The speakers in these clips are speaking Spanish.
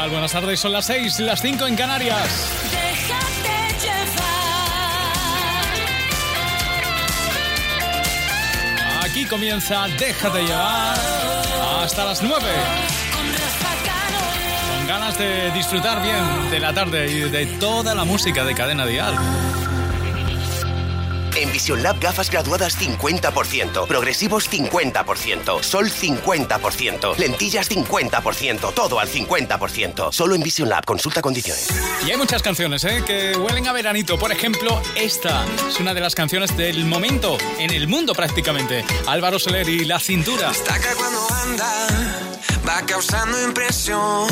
tal? Buenas tardes, son las 6, las 5 en Canarias. Déjate llevar. Aquí comienza Déjate llevar hasta las 9. Con ganas de disfrutar bien de la tarde y de toda la música de Cadena Dial. En Vision Lab gafas graduadas 50%, progresivos 50%, sol 50%, lentillas 50%, todo al 50%. Solo en Vision Lab, consulta condiciones. Y hay muchas canciones ¿eh? que huelen a veranito. Por ejemplo, esta es una de las canciones del momento en el mundo prácticamente. Álvaro Soler y La Cintura. Destaca cuando anda, va causando impresión.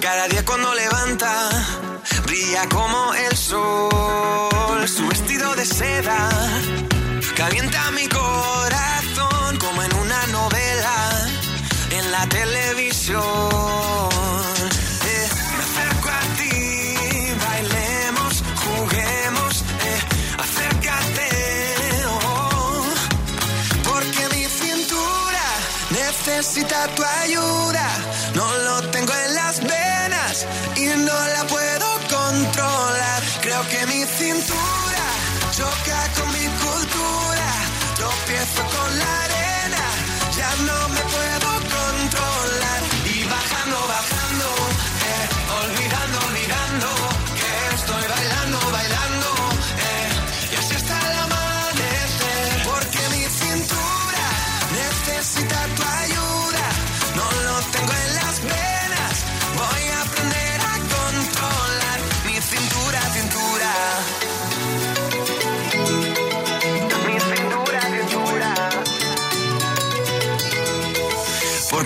Cada día cuando levanta, brilla como el sol. Su vestido de seda calienta mi corazón como en una novela en la televisión. Necesita tu ayuda. No lo tengo en las venas y no la puedo controlar. Creo que mi cintura choca con mi cultura. Tropiezo con la arena, ya no me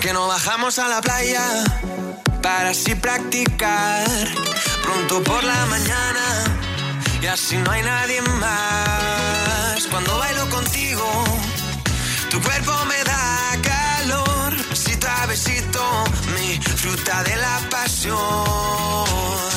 ¿Por qué no bajamos a la playa para así practicar pronto por la mañana y así no hay nadie más? Cuando bailo contigo, tu cuerpo me da calor, besito a besito, mi fruta de la pasión.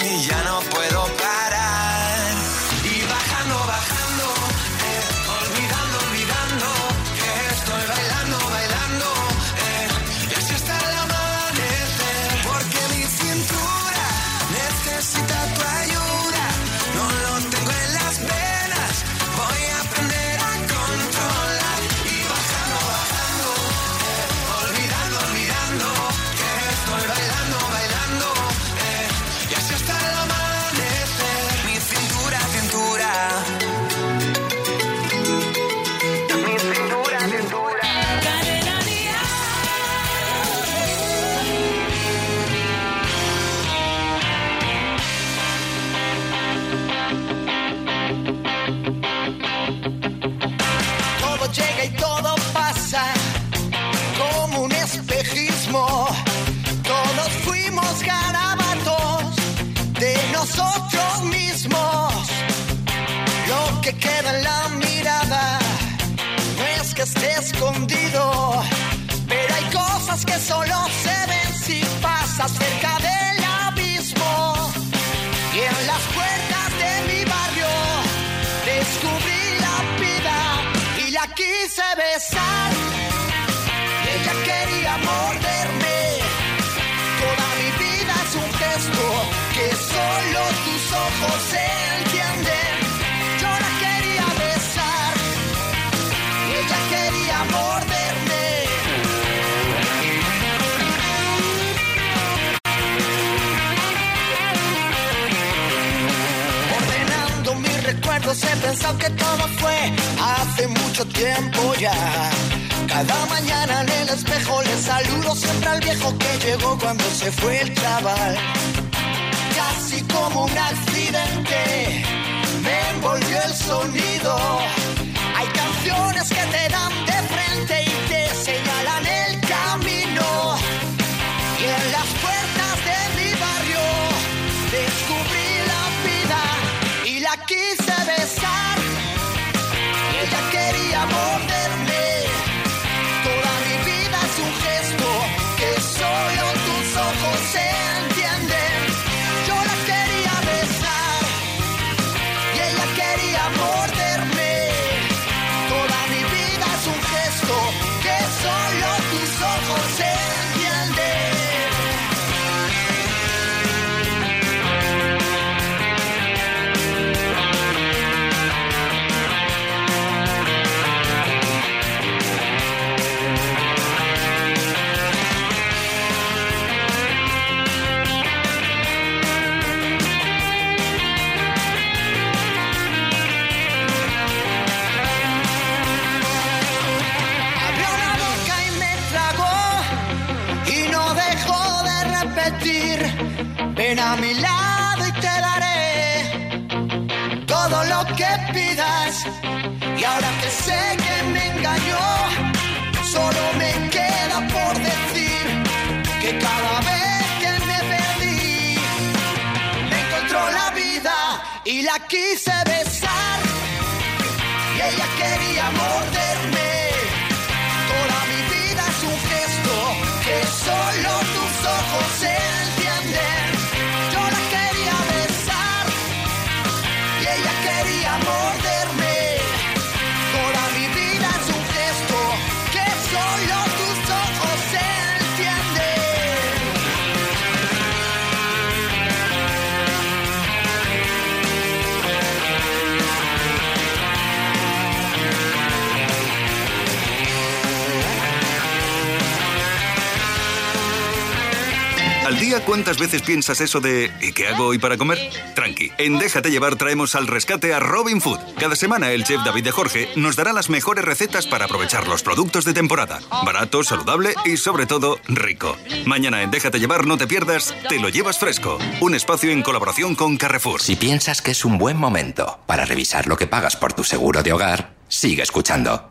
quería morderme. Ahora que sé que me engañó, solo me queda por decir que cada vez que me perdí, me encontró la vida y la quise besar y ella quería morderme. ¿Cuántas veces piensas eso de ¿y qué hago hoy para comer? Tranqui, en Déjate llevar traemos al rescate a Robin Food. Cada semana el chef David de Jorge nos dará las mejores recetas para aprovechar los productos de temporada. Barato, saludable y sobre todo rico. Mañana en Déjate llevar no te pierdas, te lo llevas fresco. Un espacio en colaboración con Carrefour. Si piensas que es un buen momento para revisar lo que pagas por tu seguro de hogar, sigue escuchando.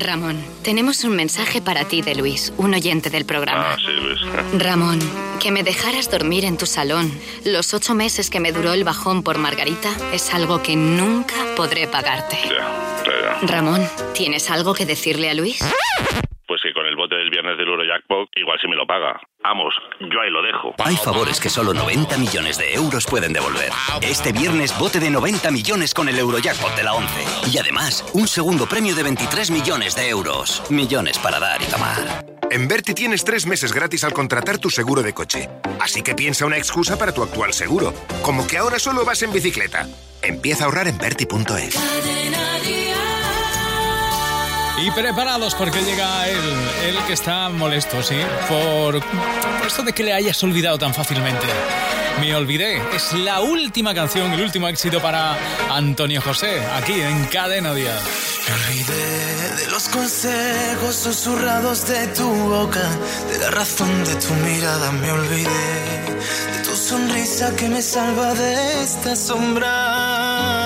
Ramón, tenemos un mensaje para ti de Luis, un oyente del programa. Ah, sí, Luis. Ramón, que me dejaras dormir en tu salón los ocho meses que me duró el bajón por Margarita es algo que nunca podré pagarte. Ya, ya, ya. Ramón, ¿tienes algo que decirle a Luis? El viernes del Eurojackpot igual si me lo paga. Vamos, yo ahí lo dejo. Hay favores que solo 90 millones de euros pueden devolver. Este viernes bote de 90 millones con el Eurojackpot de la 11. Y además, un segundo premio de 23 millones de euros. Millones para dar y tomar. En Berti tienes tres meses gratis al contratar tu seguro de coche. Así que piensa una excusa para tu actual seguro. Como que ahora solo vas en bicicleta. Empieza a ahorrar en Berti.es. Y preparados porque llega él, él que está molesto, ¿sí? Por, por esto de que le hayas olvidado tan fácilmente. Me olvidé, es la última canción, el último éxito para Antonio José, aquí en Cadena Díaz. Me olvidé de los consejos susurrados de tu boca, de la razón de tu mirada me olvidé, de tu sonrisa que me salva de esta sombra.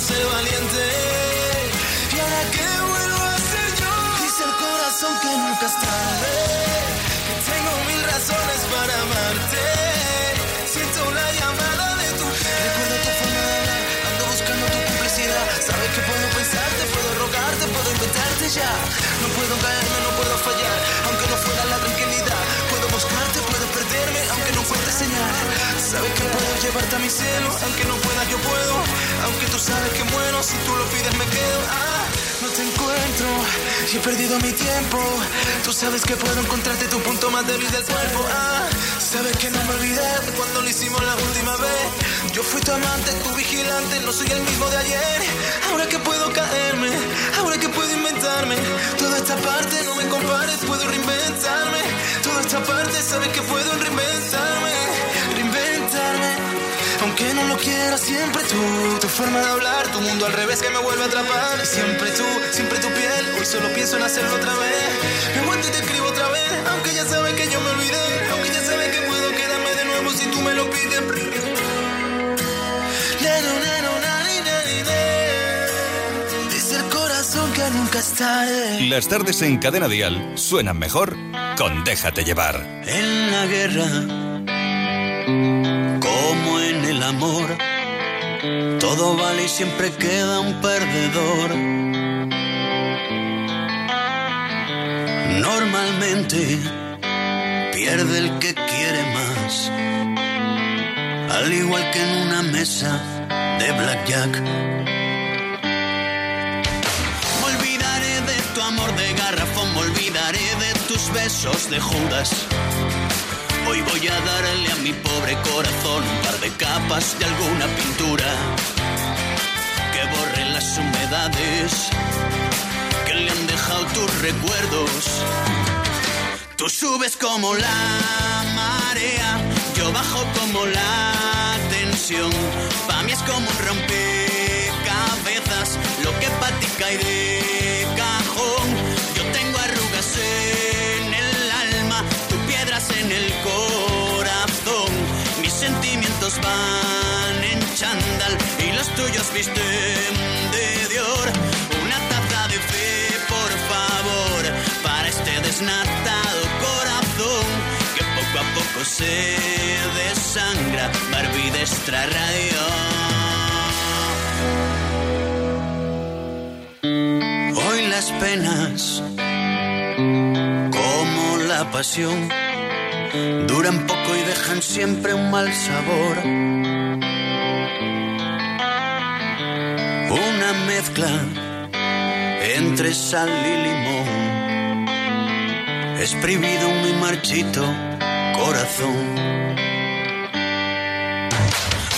ser valiente. Y ahora que vuelvo a ser yo. Dice el corazón que nunca es tarde. Que tengo mil razones para amarte. Siento la llamada de tu. Recuerdo tu forma de hablar. Ando buscando tu complicidad. Sabes que puedo pensarte, puedo rogarte, puedo inventarte ya. No puedo caerme, no puedo fallar. Sabes que puedo llevarte a mi cielo. Aunque no pueda, yo puedo. Aunque tú sabes que muero, si tú lo pides, me quedo. Ah, no te encuentro y he perdido mi tiempo. Tú sabes que puedo encontrarte tu punto más débil del cuerpo. Ah, sabes que no me olvidé cuando lo hicimos la última vez. Yo fui tu amante, tu vigilante, no soy el mismo de ayer. Ahora que puedo caerme, ahora que puedo inventarme. Toda esta parte no me compares, puedo reinventarme. Toda esta parte sabes que puedo reinventarme. Aunque no lo quiera, siempre tú, tu forma de hablar, tu mundo al revés que me vuelve a atrapar. Siempre tú, siempre tu piel, hoy solo pienso en hacerlo otra vez. Me vuelvo y te escribo otra vez, aunque ya sabes que yo me olvidé. Aunque ya sabes que puedo quedarme de nuevo si tú me lo pides. Neno, neno, nani, nani, ne. Dice el corazón que nunca es tarde. Las tardes en Cadena Dial suenan mejor con Déjate llevar. En la guerra, como en el amor, todo vale y siempre queda un perdedor. Normalmente pierde el que quiere más, al igual que en una mesa de blackjack. Me olvidaré de tu amor de garrafón, me olvidaré de tus besos de Judas. Hoy voy a darle a mi pobre corazón un par de capas de alguna pintura que borre las humedades que le han dejado tus recuerdos. Tú subes como la marea, yo bajo como la tensión. Pa' mí es como un rompecabezas, lo que pa' ti cae en el corazón. Mis sentimientos van en chándal y los tuyos visten de Dior. Una taza de fe, por favor, para este desnatado corazón que poco a poco se desangra. Barbie de extra radio. Hoy las penas, como la pasión, duran poco y dejan siempre un mal sabor. Una mezcla entre sal y limón, exprimido en mi marchito corazón.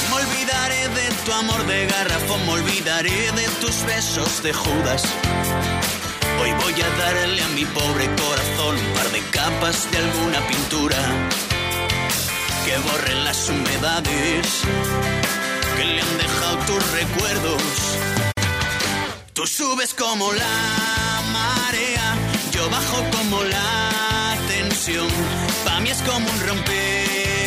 Me olvidaré de tu amor de garrafón, me olvidaré de tus besos de Judas. Hoy voy a darle a mi pobre corazón un par de capas de alguna pintura que borren las humedades que le han dejado tus recuerdos. Tú subes como la marea, yo bajo como la tensión. Pa' mí es como un rompecabezas,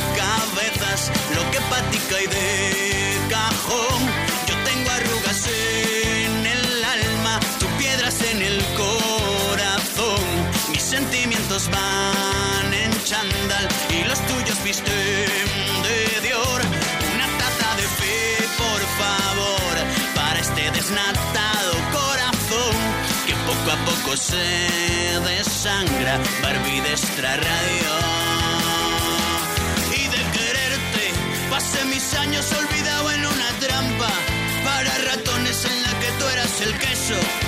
lo que pa' ti cae de cajón. van en chandal y los tuyos visten de Dior. Una taza de fe, por favor, para este desnatado corazón que poco a poco se desangra. Barbie de extra radio. Y de quererte, pasé mis años olvidado en una trampa para ratones en la que tú eras el queso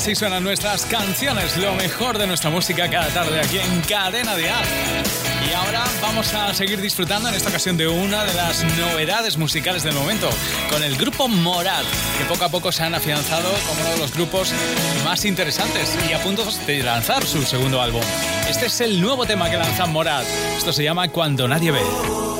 Así suenan nuestras canciones, lo mejor de nuestra música cada tarde aquí en Cadena de Ar. Y ahora vamos a seguir disfrutando en esta ocasión de una de las novedades musicales del momento, con el grupo Morad, que poco a poco se han afianzado como uno de los grupos más interesantes y a punto de lanzar su segundo álbum. Este es el nuevo tema que lanzan Morad. Esto se llama Cuando nadie ve.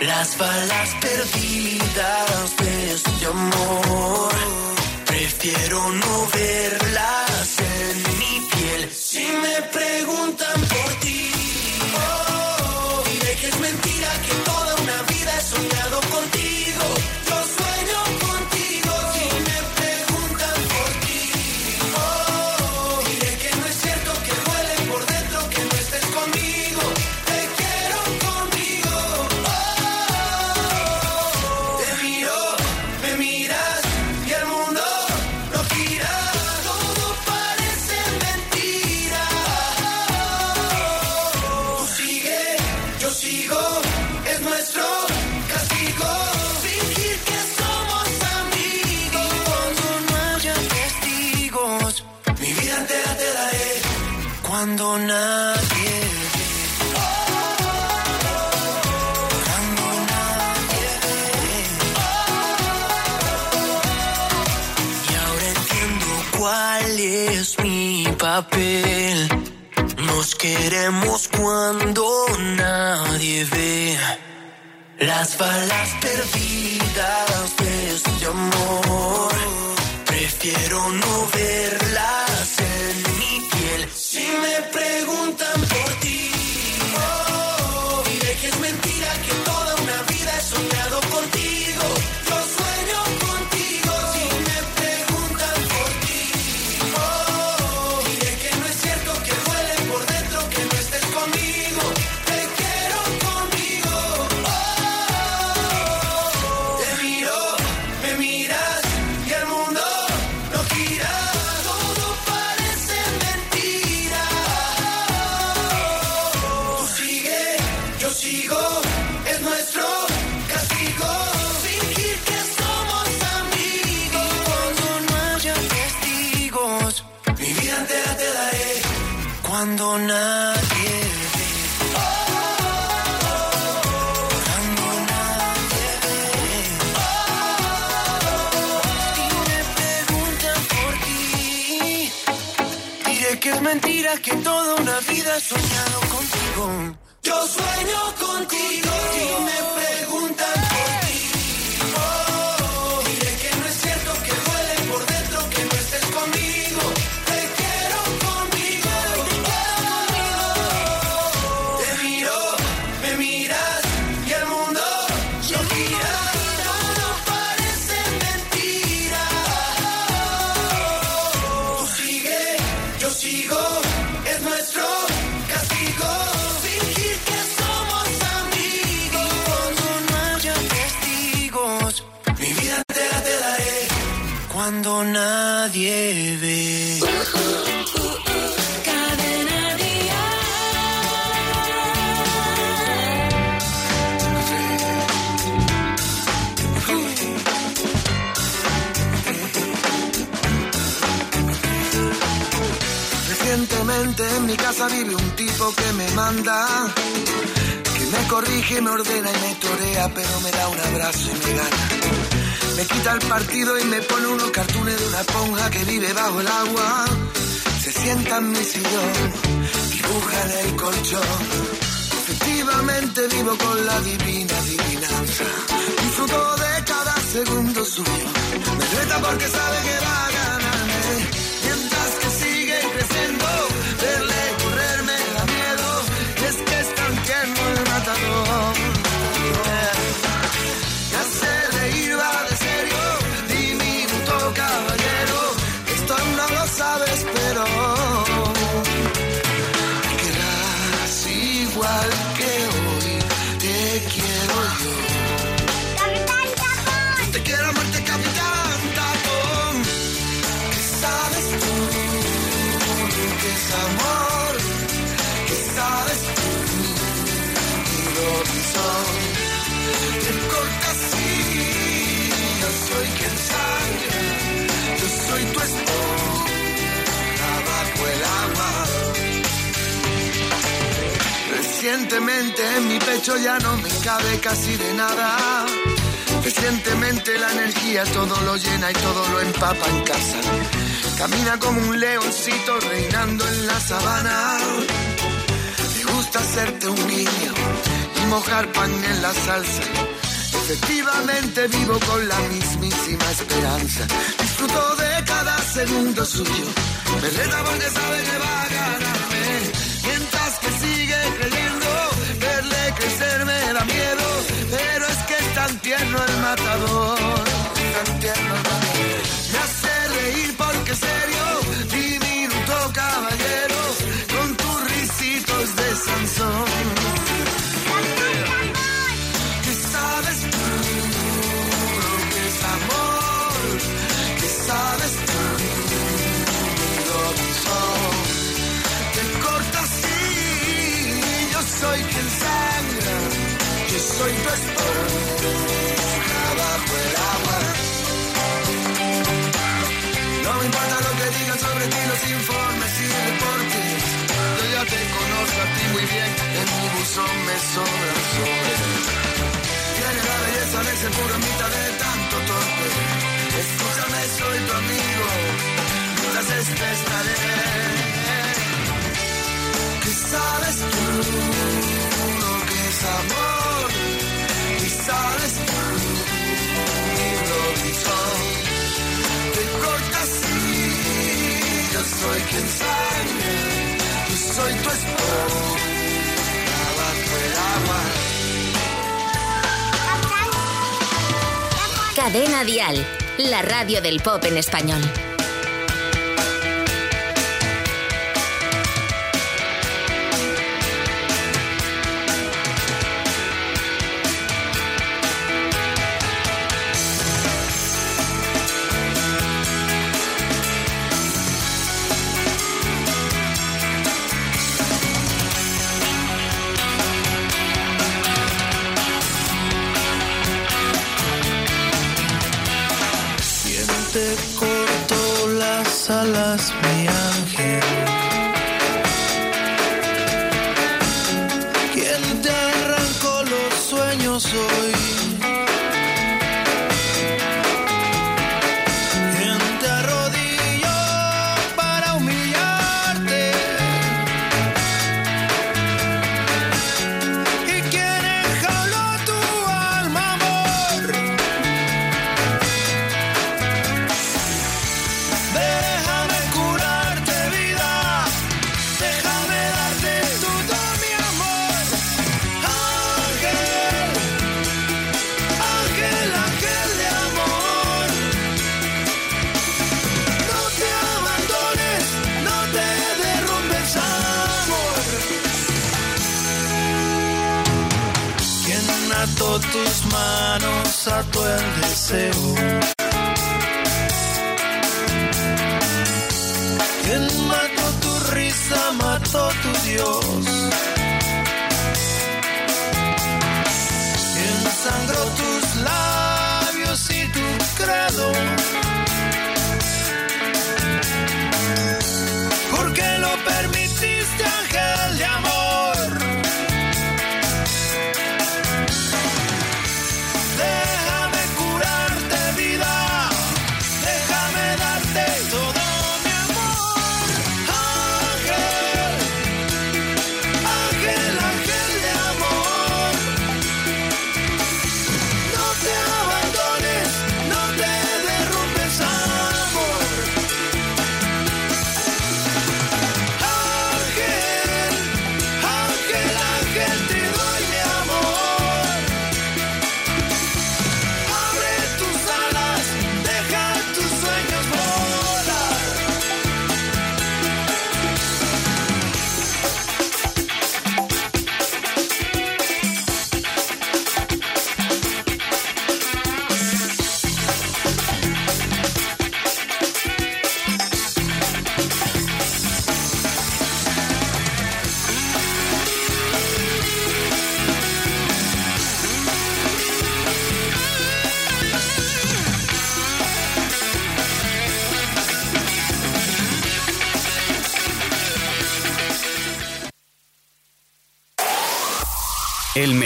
Las balas perdidas de este amor. Prefiero no verlas en mi piel. Si me preguntan por ti, oh, diré que es mentira que toda una vida he soñado queremos cuando nadie ve. Las balas perdidas de este amor. Prefiero no verlas en mi piel. Si me preguntan por que toda una vida he soñado contigo. Yo sueño contigo. Que me corrige, me ordena y me torea, pero me da un abrazo y me gana. Me quita el partido y me pone unos cartones de una esponja que vive bajo el agua. Se sienta en mi sillón, dibuja el colchón. Efectivamente vivo con la divina adivinanza. Disfruto de cada segundo suyo. Me reta porque sabe que va a Recientemente en mi pecho ya no me cabe casi de nada. Recientemente la energía todo lo llena y todo lo empapa en casa. Camina como un leoncito reinando en la sabana. Me gusta hacerte un niño y mojar pan en la salsa. Efectivamente vivo con la mismísima esperanza. Disfruto de cada segundo suyo. Me reta porque sabe da miedo. Pero es que es tan tierno el matador. Tan tierno. Me hace reír porque serio, diminuto caballero, con tus risitos de Sansón. Soy tu esponja el agua. No me importa lo que digan sobre ti los informes y deportes. Yo ya te conozco a ti muy bien, en mi buzón me sobran sobres. Tiene la belleza de ese puro mitad de tanto torpe. Escúchame, soy tu amigo, mientras estés estaré. ¿Qué sabes tú soy quien sangra. Yo soy tu esponja bajo el agua. Cadena Dial, la radio del pop en español.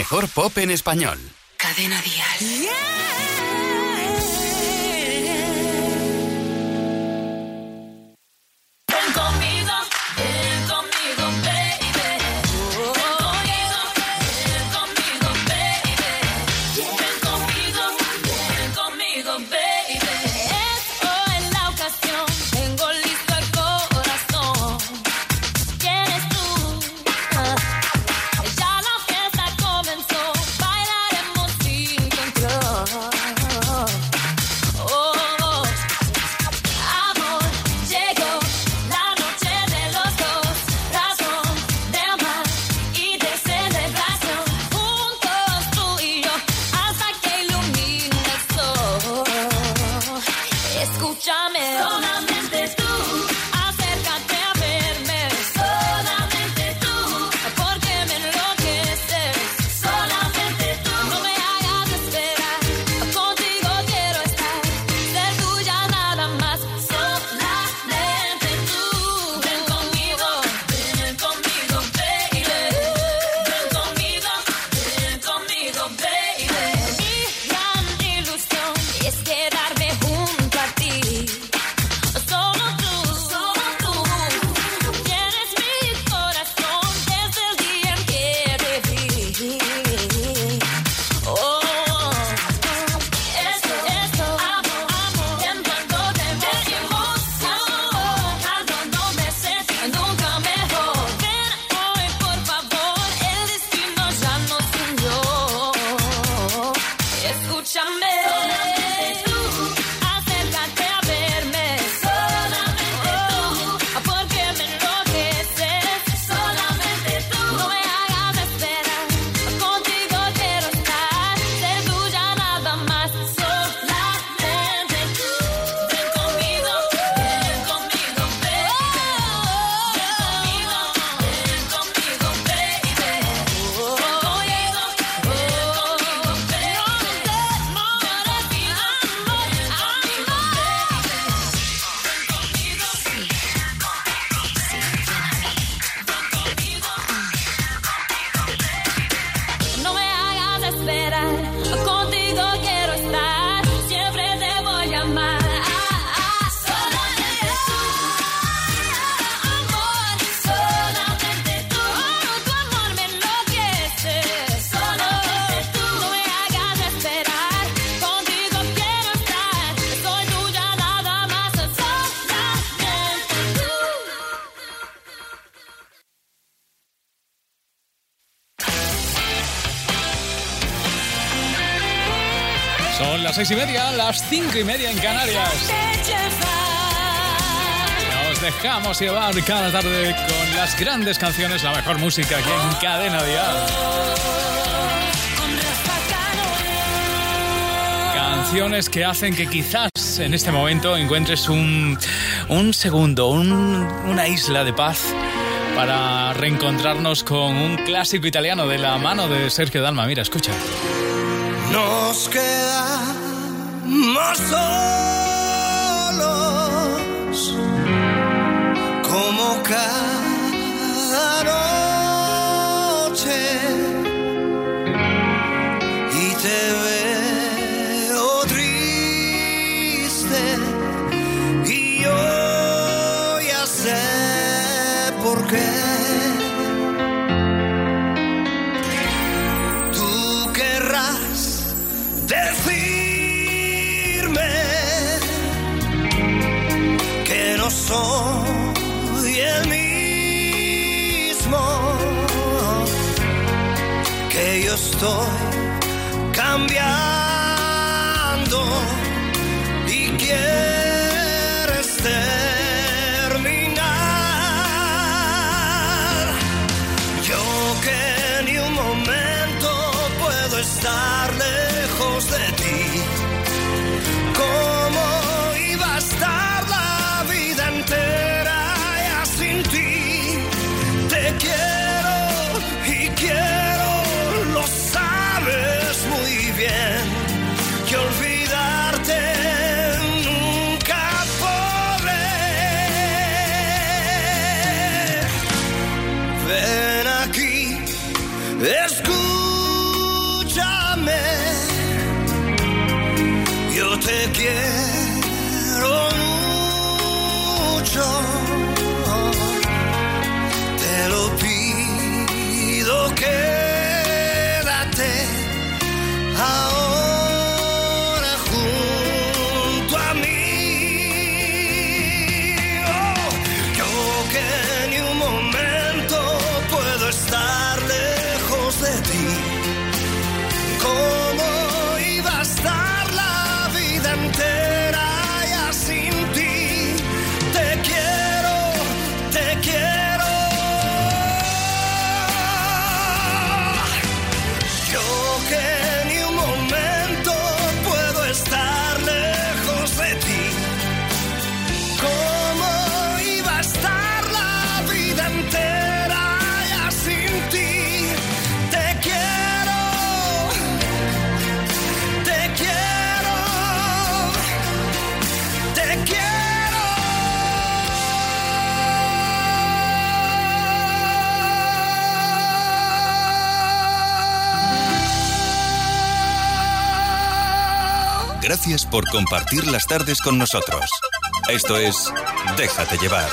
mejor pop en español. Cadena Díaz. Yeah. las cinco y media en Canarias. Nos dejamos llevar cada tarde con las grandes canciones, la mejor música aquí en Cadena Dial. Canciones que hacen que quizás en este momento encuentres un, un segundo, un, una isla de paz para reencontrarnos con un clásico italiano de la mano de Sergio Dalma. Mira, escucha. Nos queda más solos como cada noche y te veo. yo soy el mismo, que yo estoy cambiando y quiero. por compartir las tardes con nosotros. Esto es Déjate llevar.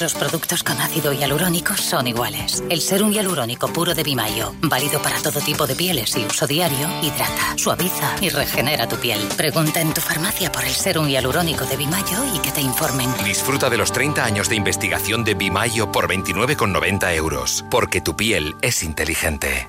Los productos con ácido hialurónico son iguales. El serum hialurónico puro de Bimayo, válido para todo tipo de pieles y uso diario, hidrata, suaviza y regenera tu piel. Pregunta en tu farmacia por el serum hialurónico de Bimayo y que te informen. Disfruta de los 30 años de investigación de Bimayo por 29,90 euros. Porque tu piel es inteligente.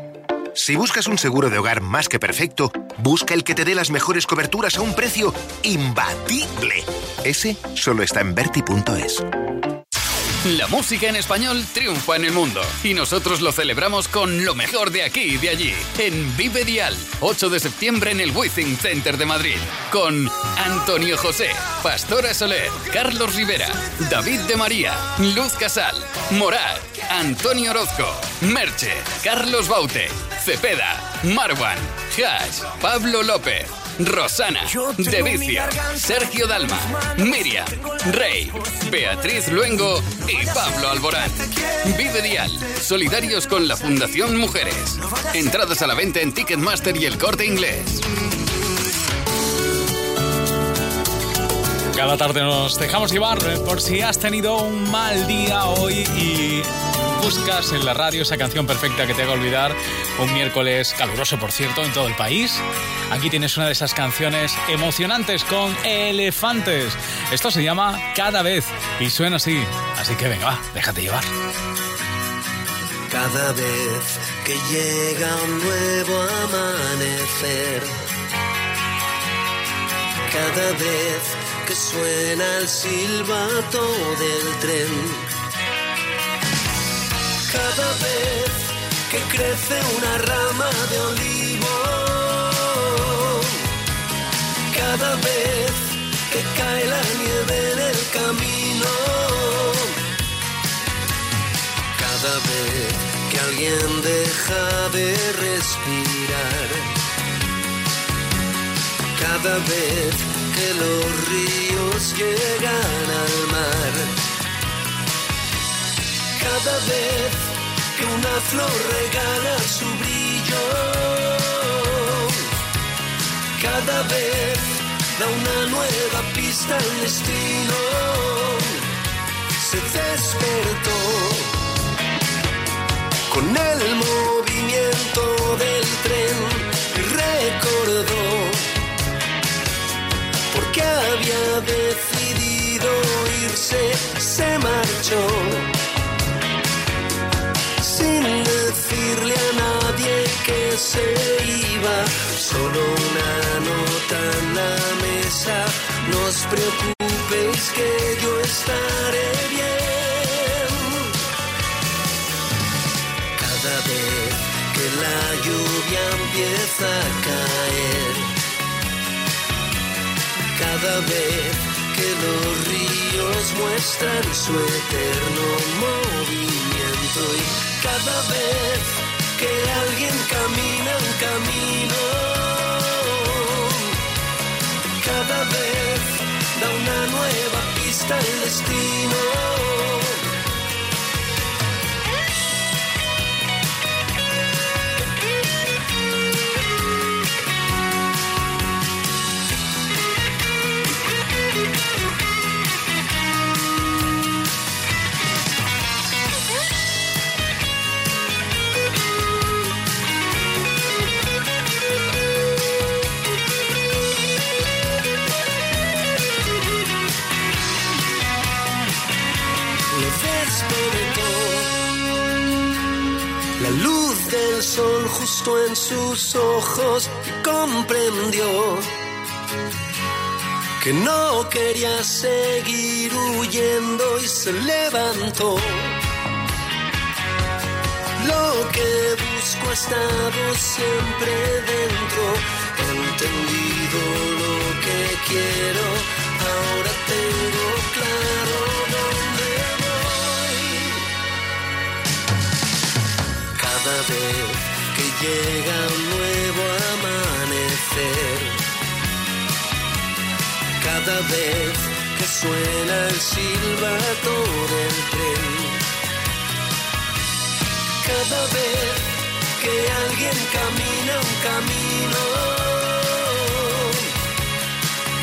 Si buscas un seguro de hogar más que perfecto, busca el que te dé las mejores coberturas a un precio imbatible. Ese solo está en Berti.es. La música en español triunfa en el mundo y nosotros lo celebramos con lo mejor de aquí y de allí, en Vive Dial, 8 de septiembre en el Withing Center de Madrid, con Antonio José, Pastora Soler, Carlos Rivera, David de María, Luz Casal, Morat, Antonio Orozco, Merche, Carlos Baute, Cepeda, Marwan, Hash, Pablo López, Rosana, De Vicio, Sergio Dalma, Miriam, Rey, Beatriz Luengo y Pablo Alborán. Vive Dial, solidarios con la Fundación Mujeres. Entradas a la venta en Ticketmaster y el corte inglés. Cada tarde nos dejamos llevar eh, por si has tenido un mal día hoy y buscas en la radio esa canción perfecta que te haga olvidar un miércoles caluroso, por cierto, en todo el país. Aquí tienes una de esas canciones emocionantes con elefantes. Esto se llama Cada vez y suena así. Así que venga, va, déjate llevar. Cada vez que llega un nuevo amanecer, cada vez que suena el silbato del tren, cada vez que crece una rama de olivo, cada vez que cae la nieve en el camino, cada vez que alguien deja de respirar, cada vez que los ríos llegan al mar cada vez que una flor regala su brillo, cada vez da una nueva pista al destino, se despertó. Con el movimiento del tren recordó porque había decidido irse, se marchó decirle a nadie que se iba, solo una nota en la mesa, no os preocupéis que yo estaré bien. Cada vez que la lluvia empieza a caer, cada vez que los ríos muestran su eterno cada vez que alguien camina un camino, cada vez da una nueva pista al destino. Justo en sus ojos comprendió que no quería seguir huyendo y se levantó. Lo que busco ha estado siempre dentro, he entendido lo que quiero, ahora tengo claro dónde voy. vez que llega un nuevo amanecer. Cada vez que suena el silbato del tren. Cada vez que alguien camina un camino.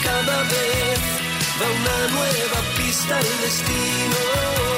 Cada vez va una nueva pista al destino.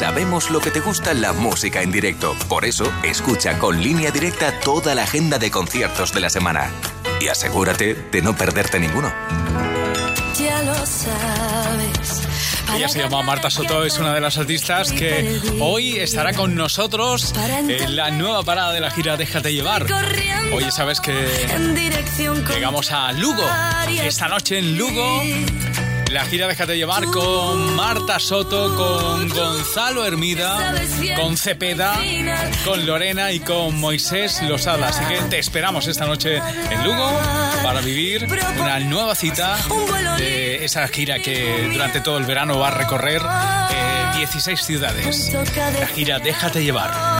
Sabemos lo que te gusta la música en directo. Por eso, escucha con línea directa toda la agenda de conciertos de la semana. Y asegúrate de no perderte ninguno. Ya lo sabes. Ella se llama Marta Soto, es una de las artistas que hoy estará con nosotros en la nueva parada de la gira Déjate llevar. Hoy sabes que llegamos a Lugo. Esta noche en Lugo. La gira Déjate llevar con Marta Soto, con Gonzalo Hermida, con Cepeda, con Lorena y con Moisés Losada. Así que te esperamos esta noche en Lugo para vivir una nueva cita de esa gira que durante todo el verano va a recorrer eh, 16 ciudades. La gira Déjate llevar.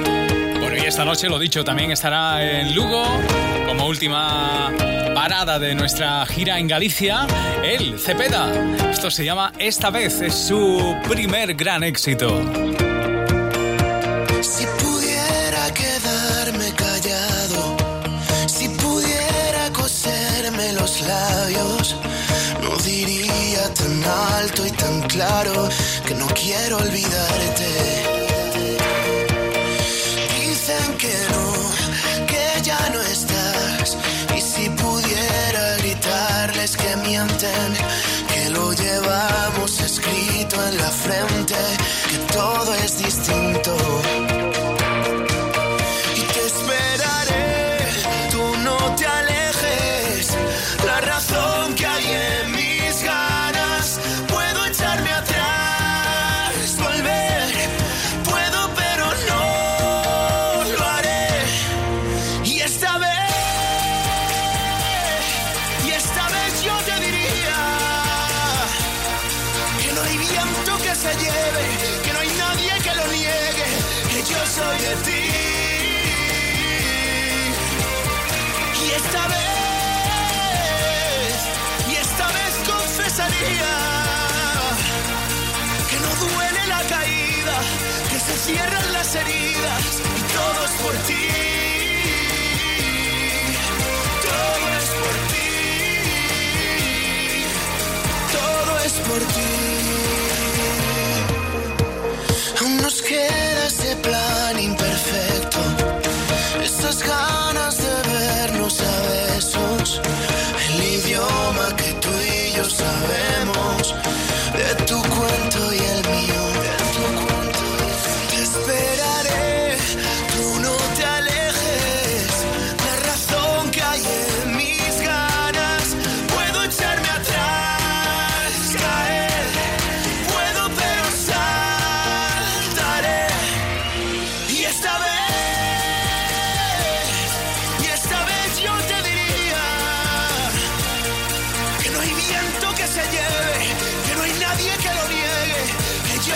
Y esta noche, lo dicho, también estará en Lugo como última parada de nuestra gira en Galicia, el Cepeda. Esto se llama Esta vez, es su primer gran éxito. Si pudiera quedarme callado, si pudiera coserme los labios, no diría tan alto y tan claro que no quiero olvidarte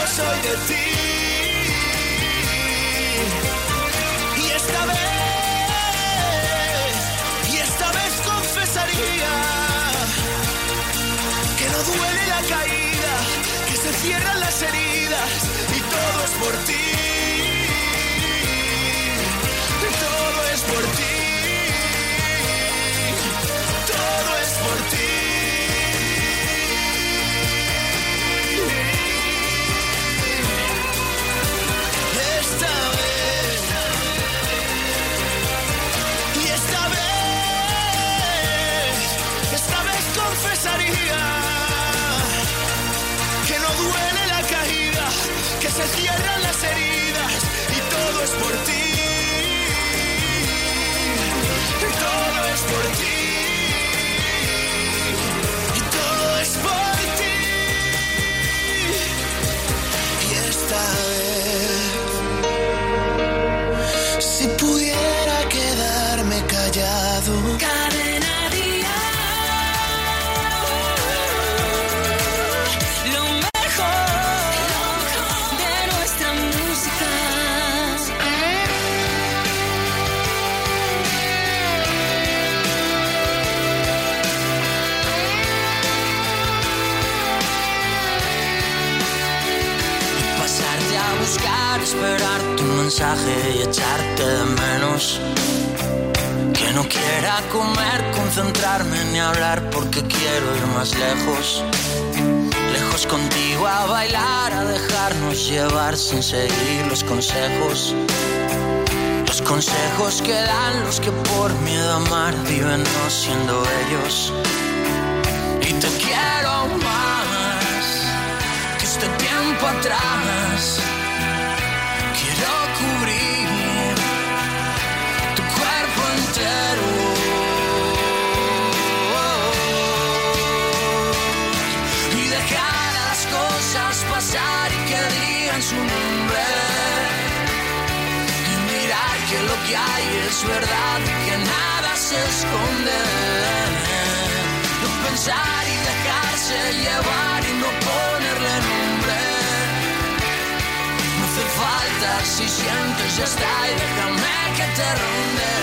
soy de ti. Y esta vez, y esta vez confesaría que no duele la caída, que se cierran las heridas y todo es por ti. es por ti. Y todo es por ti. y echarte de menos. Que no quiera comer, concentrarme ni hablar porque quiero ir más lejos. Lejos contigo a bailar, a dejarnos llevar sin seguir los consejos. Los consejos que dan los que por miedo a amar viven no siendo ellos. Y te quiero más que este tiempo atrás que es verdad que nada se esconde. No pensar y dejarse llevar y no ponerle nombre. No hace falta si sientes ya está y déjame que te ronde.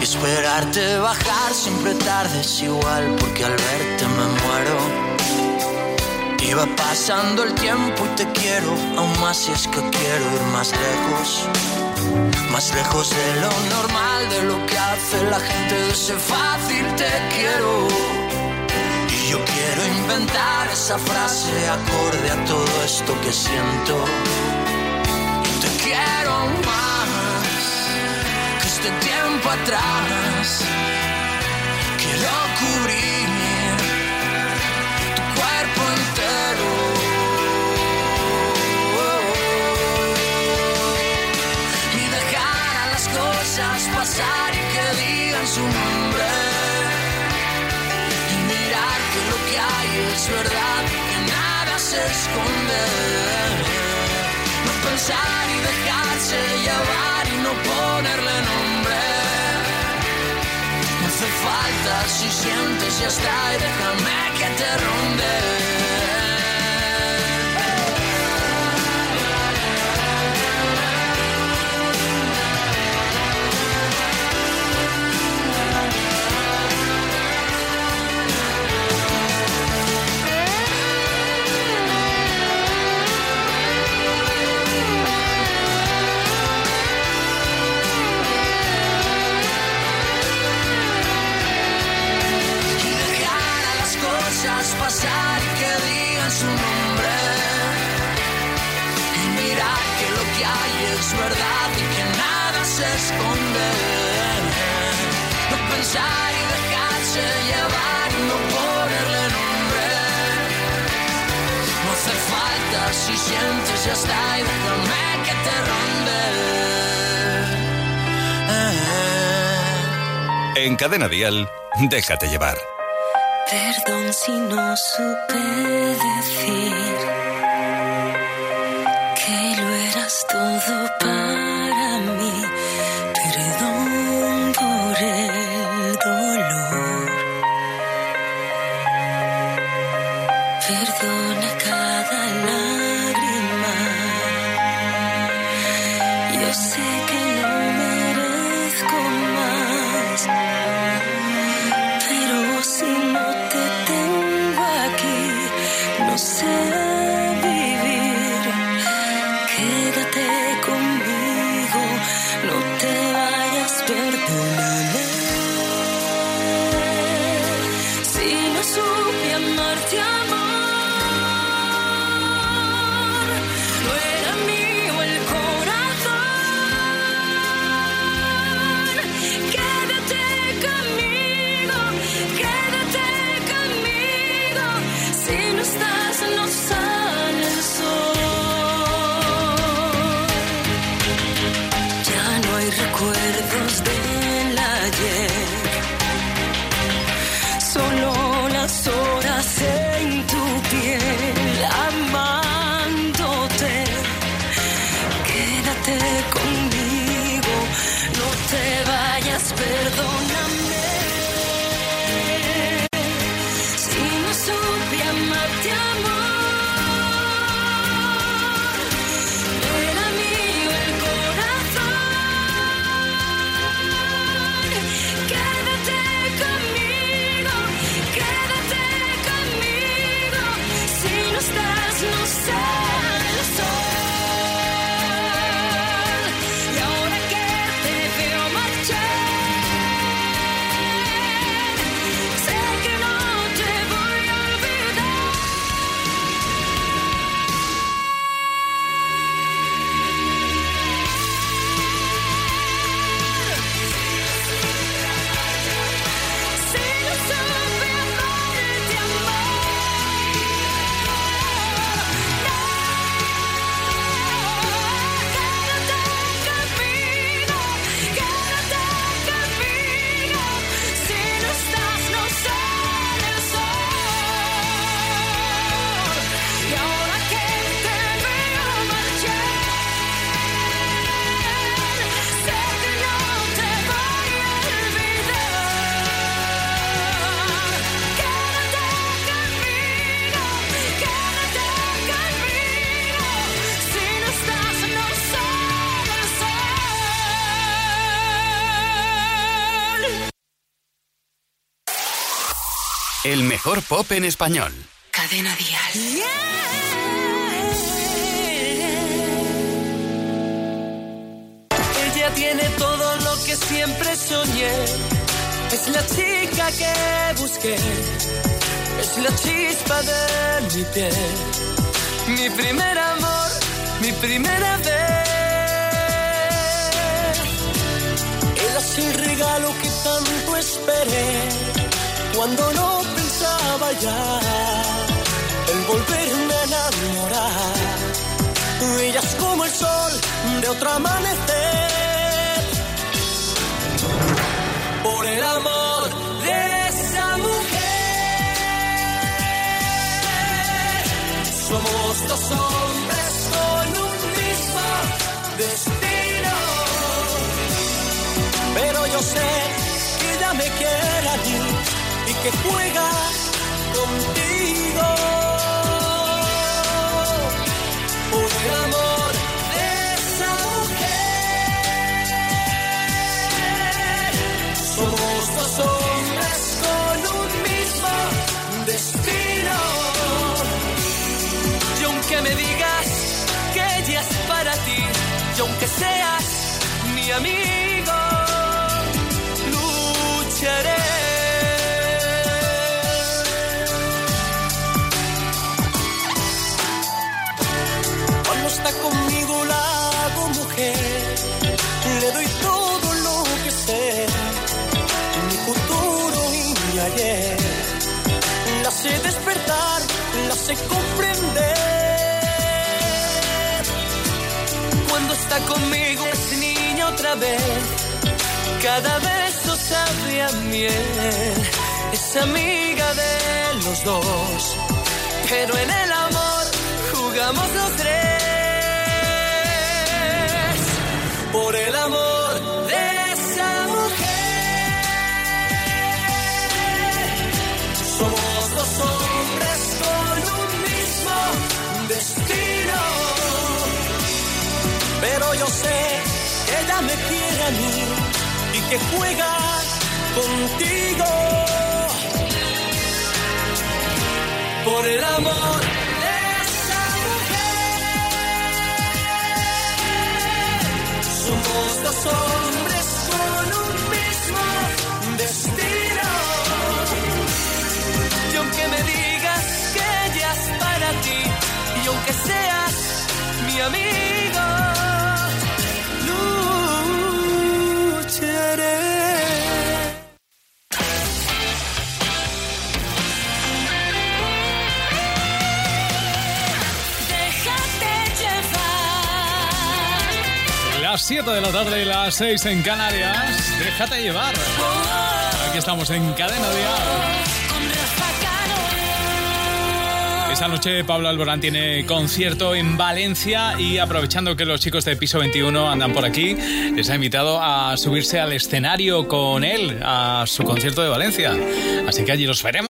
Y esperarte bajar siempre tardes igual porque al verte me muero. Iba pasando el tiempo y te quiero, aún más si es que quiero ir más lejos. Más lejos de lo normal, de lo que hace la gente, de ese fácil te quiero. Y yo quiero inventar esa frase acorde a todo esto que siento. Te quiero más que este tiempo atrás. Quiero cubrir digan su nombre. Y mirar que lo que hay es verdad que nada se esconde. No pensar y dejarse llevar y no ponerle nombre. No hace falta si sientes ya está y déjame que te ronde. No pensar y dejarse llevar y no ponerle nombre. No hace falta si sientes ya está y déjame que te ronde. En Cadena Dial, déjate llevar. Perdón si no supe decir que lo eras todo para mejor pop en español. Cadena Dial. Ella tiene todo lo que siempre soñé. Es la chica que busqué. Es la chispa de mi piel. Mi primer amor, mi primera vez. Es el regalo que tanto esperé. Cuando no pensaba ya volverme a enamorar. Es como el sol de otro amanecer. Por el amor de esa mujer, somos dos hombres con un mismo destino. Pero yo sé que ella me quiere a mí y que juega contigo. El amor de esa mujer, somos dos hombres con un mismo destino. Y aunque me digas que ella es para ti, y aunque seas mi amigo, lucharé. Despertar, la sé comprender. Cuando está conmigo es niña otra vez, cada beso sabe a miel. Es amiga de los dos, pero en el amor jugamos los tres. Por el amor de esa mujer, somos dos Pero yo sé que ella me quiere a mí y que juega contigo. Por el amor de esa mujer, somos dos hombres con un mismo destino. Y aunque me digas que ella es para ti, y aunque seas mi amigo, Las 7 de la tarde y las 6 en Canarias. Déjate llevar. Aquí estamos en Cadena Dial. Esta noche Pablo Alborán tiene concierto en Valencia y aprovechando que los chicos de Piso 21 andan por aquí, les ha invitado a subirse al escenario con él a su concierto de Valencia. Así que allí los veremos.